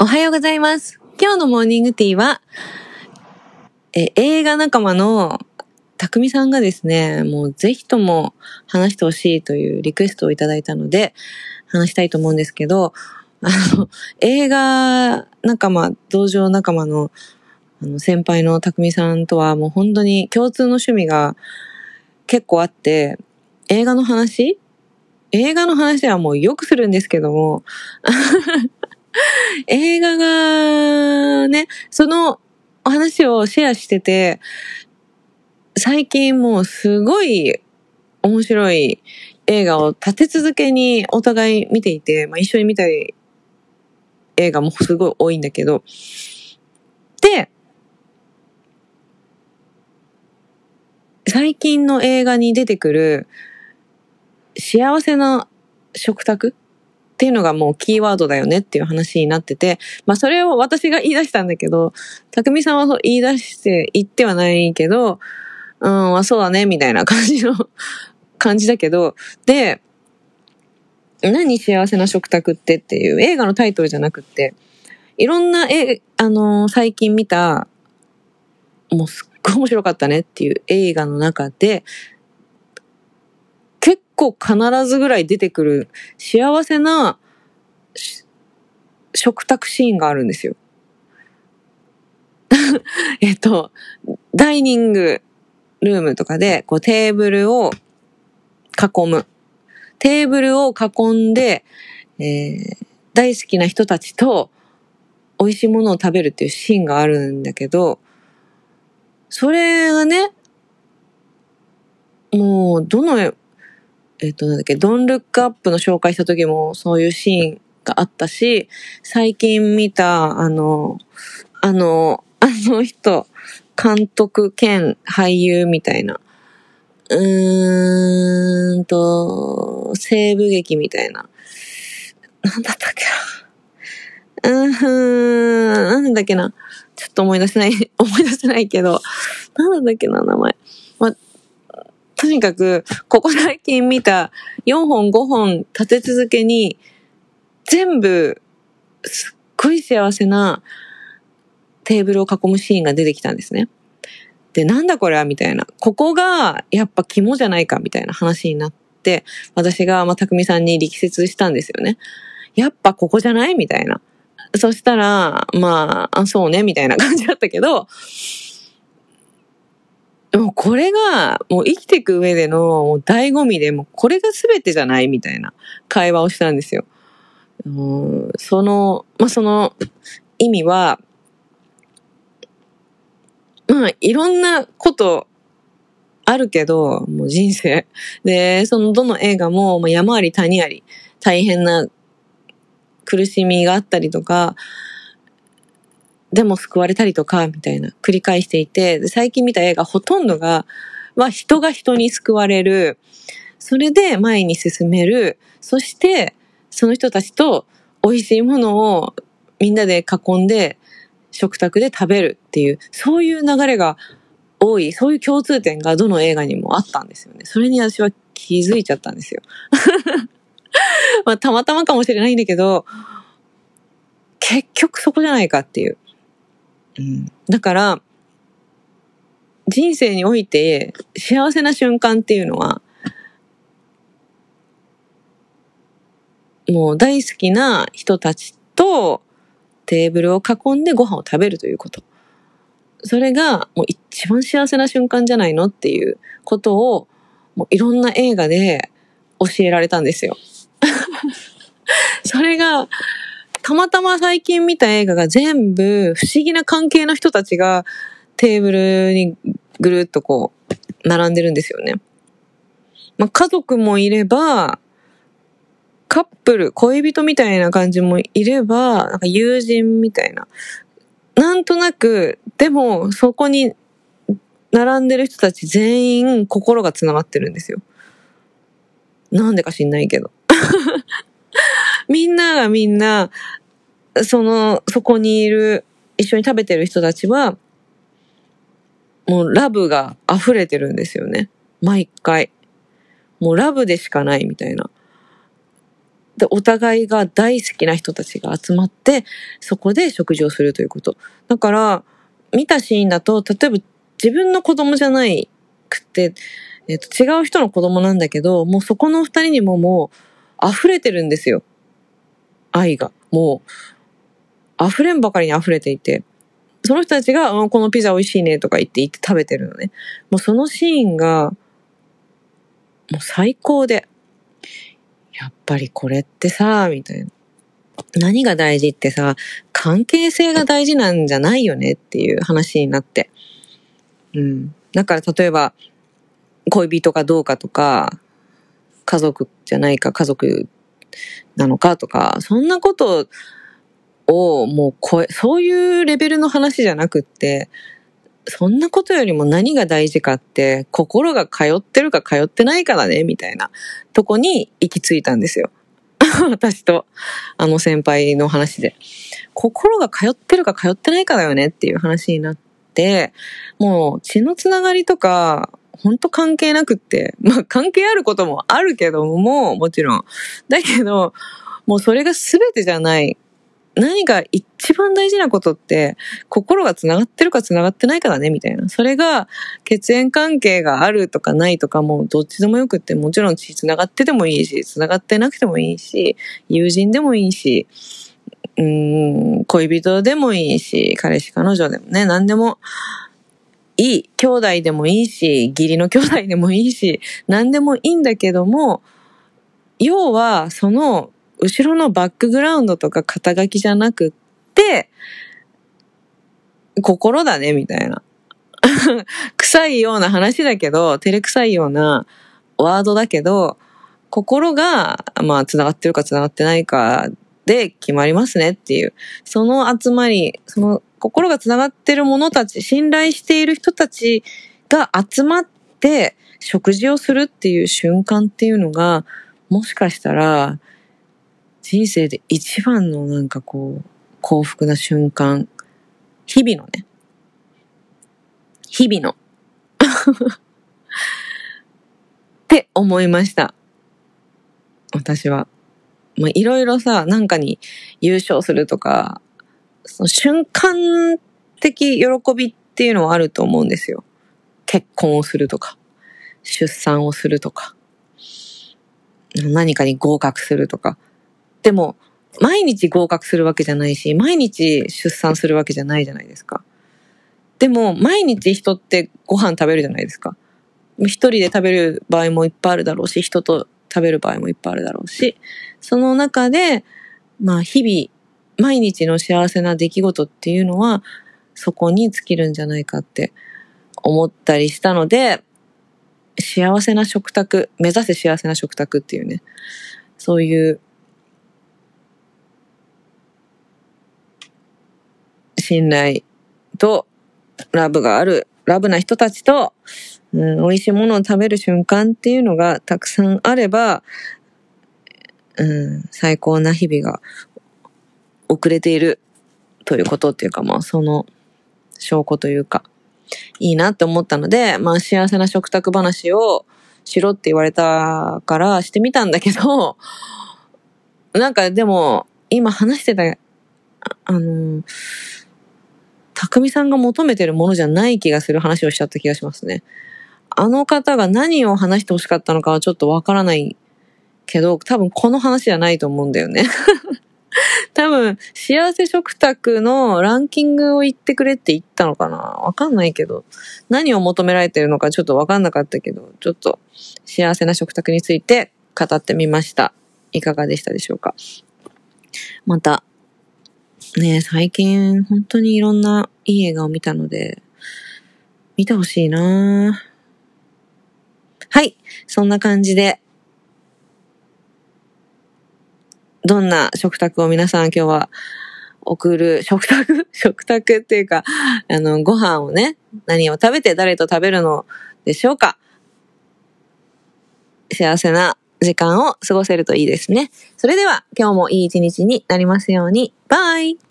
おはようございます。今日のモーニングティーは、え映画仲間のたくみさんがですね、もうぜひとも話してほしいというリクエストをいただいたので、話したいと思うんですけど、あの、映画仲間、同情仲間のあの先輩のたくみさんとはもう本当に共通の趣味が結構あって、映画の話？映画の話はもうよくするんですけども、映画がね、そのお話をシェアしてて、最近もうすごい面白い映画を立て続けにお互い見ていて、まあ、一緒に見たい映画もすごい多いんだけど、で、最近の映画に出てくる幸せな食卓っていうのがもうキーワードだよねっていう話になってて、まあそれを私が言い出したんだけど、匠さんはそう言い出して言ってはないけど、うん、まあそうだね、みたいな感じの 感じだけど、で、何幸せな食卓ってっていう映画のタイトルじゃなくて、いろんな、え、あのー最近見た、もうすっごい面白かったねっていう映画の中で、結構必ずぐらい出てくる幸せな食卓シーンがあるんですよ。えっと、ダイニングルームとかで、こうテーブルを囲む。テーブルを囲んで、えー大好きな人たちと美味しいものを食べるっていうシーンがあるんだけど、それがね、もう、どの、えっ、と、なんだっけ、ドンルックアップの紹介した時もそういうシーンがあったし、最近見た、あの、あの、あの人、監督兼俳優みたいな、うーんと、西部劇みたいな。なんだったっけな。うーん、なんだっけな。ちょっと思い出せない、思い出せないけど、なんだっけな、名前。とにかく、ここ最近見た4本5本立て続けに、全部、すっごい幸せなテーブルを囲むシーンが出てきたんですね。で、なんだこれはみたいな。ここが、やっぱ肝じゃないかみたいな話になって、私が、まあ、匠さんに力説したんですよね。やっぱここじゃないみたいな。そしたら、ま、あそうね、みたいな感じだったけど、でもこれが、もう生きていく上でのもう醍醐味で、もうこれが全てじゃないみたいな会話をしたんですよ。その、まあ、その意味は、まあ、いろんなことあるけど、もう人生。で、そのどの映画も、まあ、山あり谷あり、大変な苦しみがあったりとか、でも救われたりとか、みたいな、繰り返していて、最近見た映画ほとんどが、は人が人に救われる。それで前に進める。そして、その人たちと美味しいものをみんなで囲んで食卓で食べるっていう、そういう流れが多い、そういう共通点がどの映画にもあったんですよね。それに私は気づいちゃったんですよ。まあ、たまたまかもしれないんだけど、結局そこじゃないかっていう。うん、だから、人生において幸せな瞬間っていうのは、もう大好きな人たちとテーブルを囲んでご飯を食べるということ。それがもう一番幸せな瞬間じゃないのっていうことを、もういろんな映画で教えられたんですよ。それが、たまたま最近見た映画が全部不思議な関係の人たちがテーブルにぐるっとこう、並んでるんですよね。まあ、家族もいれば、カップル、恋人みたいな感じもいれば、なんか友人みたいな。なんとなく、でもそこに並んでる人たち全員心が繋がってるんですよ。なんでか知んないけど。みんながみんな、その、そこにいる、一緒に食べてる人たちは、もうラブが溢れてるんですよね。毎回。もうラブでしかないみたいな。で、お互いが大好きな人たちが集まって、そこで食事をするということ。だから、見たシーンだと、例えば自分の子供じゃないくて、えっ、と、違う人の子供なんだけど、もうそこの二人にももう溢れてるんですよ。愛が。もう、溢れんばかりに溢れていて。その人たちが、うんこのピザ美味しいねとか言って言って食べてるのね。もうそのシーンが、もう最高で。やっぱりこれってさ、みたいな。何が大事ってさ、関係性が大事なんじゃないよねっていう話になって。うん。だから例えば、恋人かどうかとか、家族じゃないか家族なのかとか、そんなことをもう超え、そういうレベルの話じゃなくって、そんなことよりも何が大事かって、心が通ってるか通ってないかだね、みたいなとこに行き着いたんですよ。私と、あの先輩の話で。心が通ってるか通ってないかだよねっていう話になって、もう血のつながりとか、ほんと関係なくって、まあ関係あることもあるけども、もちろん。だけど、もうそれが全てじゃない。何が一番大事なことって、心が繋がってるか繋がってないかだね、みたいな。それが、血縁関係があるとかないとかも、どっちでもよくって、もちろん血繋がっててもいいし、繋がってなくてもいいし、友人でもいいし、うん、恋人でもいいし、彼氏彼女でもね、何でもいい。兄弟でもいいし、義理の兄弟でもいいし、何でもいいんだけども、要は、その、後ろのバックグラウンドとか肩書きじゃなくって、心だね、みたいな。臭いような話だけど、照れ臭いようなワードだけど、心が、まあ、繋がってるか繋がってないかで決まりますねっていう。その集まり、その心が繋がってる者たち、信頼している人たちが集まって食事をするっていう瞬間っていうのが、もしかしたら、人生で一番のなんかこう、幸福な瞬間。日々のね。日々の。って思いました。私は。まあ、いろいろさ、なんかに優勝するとか、その瞬間的喜びっていうのはあると思うんですよ。結婚をするとか、出産をするとか、何かに合格するとか。でも、毎日合格するわけじゃないし、毎日出産するわけじゃないじゃないですか。でも、毎日人ってご飯食べるじゃないですか。一人で食べる場合もいっぱいあるだろうし、人と食べる場合もいっぱいあるだろうし、その中で、まあ日々、毎日の幸せな出来事っていうのは、そこに尽きるんじゃないかって思ったりしたので、幸せな食卓、目指せ幸せな食卓っていうね、そういう信頼とラブがある、ラブな人たちと、うん、美味しいものを食べる瞬間っていうのがたくさんあれば、うん、最高な日々が遅れているということっていうか、まあその証拠というか、いいなって思ったので、まあ幸せな食卓話をしろって言われたからしてみたんだけど、なんかでも今話してた、あの、匠さんが求めてるものじゃない気がする話をしちゃった気がしますね。あの方が何を話してほしかったのかはちょっとわからないけど、多分この話じゃないと思うんだよね。多分、幸せ食卓のランキングを言ってくれって言ったのかなわかんないけど、何を求められてるのかちょっとわかんなかったけど、ちょっと幸せな食卓について語ってみました。いかがでしたでしょうか？また、ね最近本当にいろんないい映画を見たので、見てほしいなはい。そんな感じで、どんな食卓を皆さん今日は送る、食卓？食卓っていうか、あの、ご飯をね、何を食べて誰と食べるのでしょうか幸せな時間を過ごせるといいですね。それでは今日もいい一日になりますように。バイ